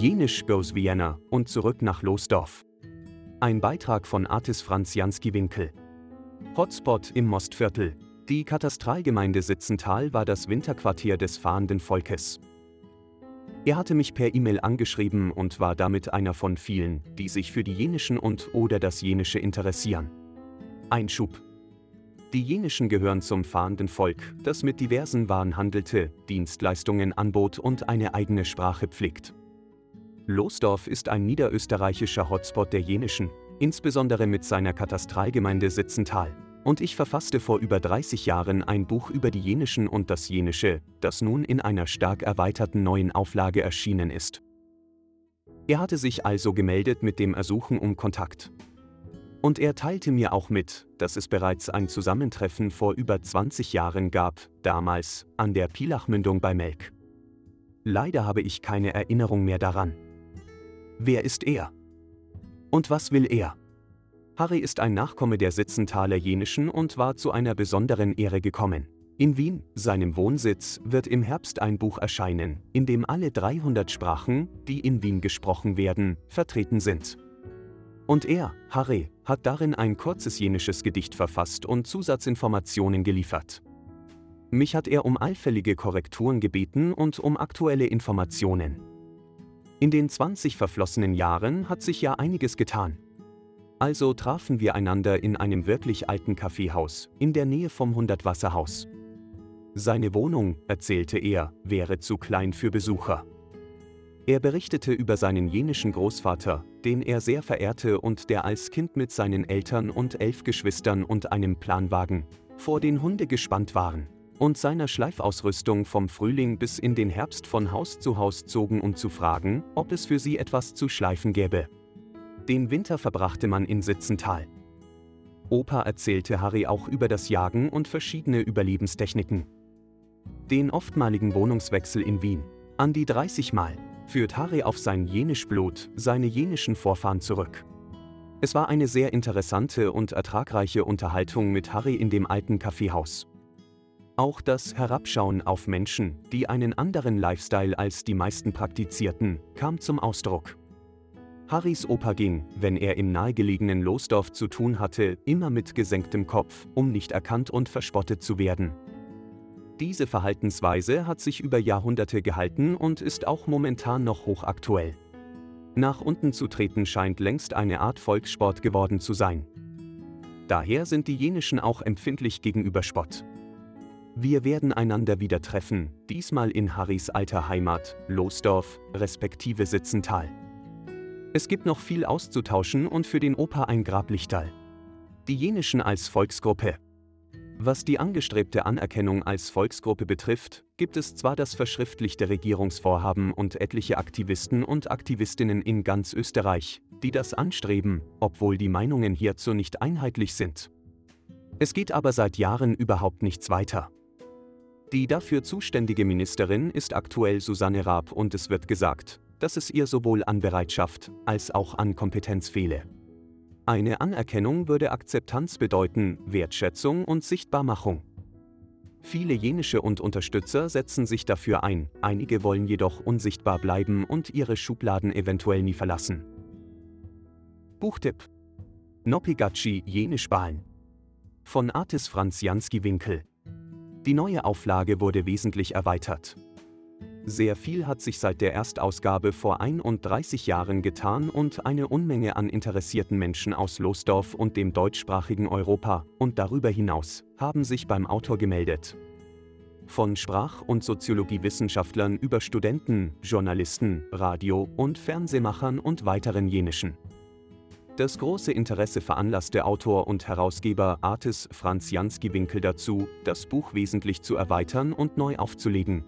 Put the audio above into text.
Jenisch goes Vienna und zurück nach Losdorf. Ein Beitrag von Artis Franz Jansky-Winkel. Hotspot im Mostviertel. Die Katastralgemeinde Sitzental war das Winterquartier des fahrenden Volkes. Er hatte mich per E-Mail angeschrieben und war damit einer von vielen, die sich für die jenischen und oder das jenische interessieren. Einschub. Die jenischen gehören zum fahrenden Volk, das mit diversen Waren handelte, Dienstleistungen anbot und eine eigene Sprache pflegt. Losdorf ist ein niederösterreichischer Hotspot der jenischen, insbesondere mit seiner Katastralgemeinde Sitzental. Und ich verfasste vor über 30 Jahren ein Buch über die jenischen und das jenische, das nun in einer stark erweiterten neuen Auflage erschienen ist. Er hatte sich also gemeldet mit dem Ersuchen um Kontakt. Und er teilte mir auch mit, dass es bereits ein Zusammentreffen vor über 20 Jahren gab, damals an der Pilachmündung bei Melk. Leider habe ich keine Erinnerung mehr daran. Wer ist er? Und was will er? Harry ist ein Nachkomme der Sitzenthaler Jenischen und war zu einer besonderen Ehre gekommen. In Wien, seinem Wohnsitz, wird im Herbst ein Buch erscheinen, in dem alle 300 Sprachen, die in Wien gesprochen werden, vertreten sind. Und er, Harry, hat darin ein kurzes jenisches Gedicht verfasst und Zusatzinformationen geliefert. Mich hat er um allfällige Korrekturen gebeten und um aktuelle Informationen. In den 20 verflossenen Jahren hat sich ja einiges getan. Also trafen wir einander in einem wirklich alten Kaffeehaus, in der Nähe vom Hundertwasserhaus. Seine Wohnung, erzählte er, wäre zu klein für Besucher. Er berichtete über seinen jenischen Großvater, den er sehr verehrte und der als Kind mit seinen Eltern und elf Geschwistern und einem Planwagen vor den Hunde gespannt waren und seiner Schleifausrüstung vom Frühling bis in den Herbst von Haus zu Haus zogen, um zu fragen, ob es für sie etwas zu schleifen gäbe. Den Winter verbrachte man in Sitzental. Opa erzählte Harry auch über das Jagen und verschiedene Überlebenstechniken. Den oftmaligen Wohnungswechsel in Wien, an die 30 Mal, führt Harry auf sein Jenischblut, seine jenischen Vorfahren zurück. Es war eine sehr interessante und ertragreiche Unterhaltung mit Harry in dem alten Kaffeehaus. Auch das Herabschauen auf Menschen, die einen anderen Lifestyle als die meisten praktizierten, kam zum Ausdruck. Harrys Opa ging, wenn er im nahegelegenen Losdorf zu tun hatte, immer mit gesenktem Kopf, um nicht erkannt und verspottet zu werden. Diese Verhaltensweise hat sich über Jahrhunderte gehalten und ist auch momentan noch hochaktuell. Nach unten zu treten scheint längst eine Art Volkssport geworden zu sein. Daher sind die Jenischen auch empfindlich gegenüber Spott. Wir werden einander wieder treffen, diesmal in Harrys alter Heimat, Losdorf, respektive Sitzental. Es gibt noch viel auszutauschen und für den Opa ein Grablichtal. Die Jenischen als Volksgruppe, was die angestrebte Anerkennung als Volksgruppe betrifft, gibt es zwar das verschriftlichte Regierungsvorhaben und etliche Aktivisten und Aktivistinnen in ganz Österreich, die das anstreben, obwohl die Meinungen hierzu nicht einheitlich sind. Es geht aber seit Jahren überhaupt nichts weiter. Die dafür zuständige Ministerin ist aktuell Susanne Raab und es wird gesagt, dass es ihr sowohl an Bereitschaft als auch an Kompetenz fehle. Eine Anerkennung würde Akzeptanz bedeuten, Wertschätzung und Sichtbarmachung. Viele jenische und Unterstützer setzen sich dafür ein, einige wollen jedoch unsichtbar bleiben und ihre Schubladen eventuell nie verlassen. Buchtipp Nopigachi Jenisch Wahlen von Artis Franz Jansky Winkel Die neue Auflage wurde wesentlich erweitert. Sehr viel hat sich seit der Erstausgabe vor 31 Jahren getan und eine Unmenge an interessierten Menschen aus Losdorf und dem deutschsprachigen Europa und darüber hinaus haben sich beim Autor gemeldet. Von Sprach- und Soziologiewissenschaftlern über Studenten, Journalisten, Radio- und Fernsehmachern und weiteren jenischen. Das große Interesse veranlasste Autor und Herausgeber Artis Franz Jansky Winkel dazu, das Buch wesentlich zu erweitern und neu aufzulegen,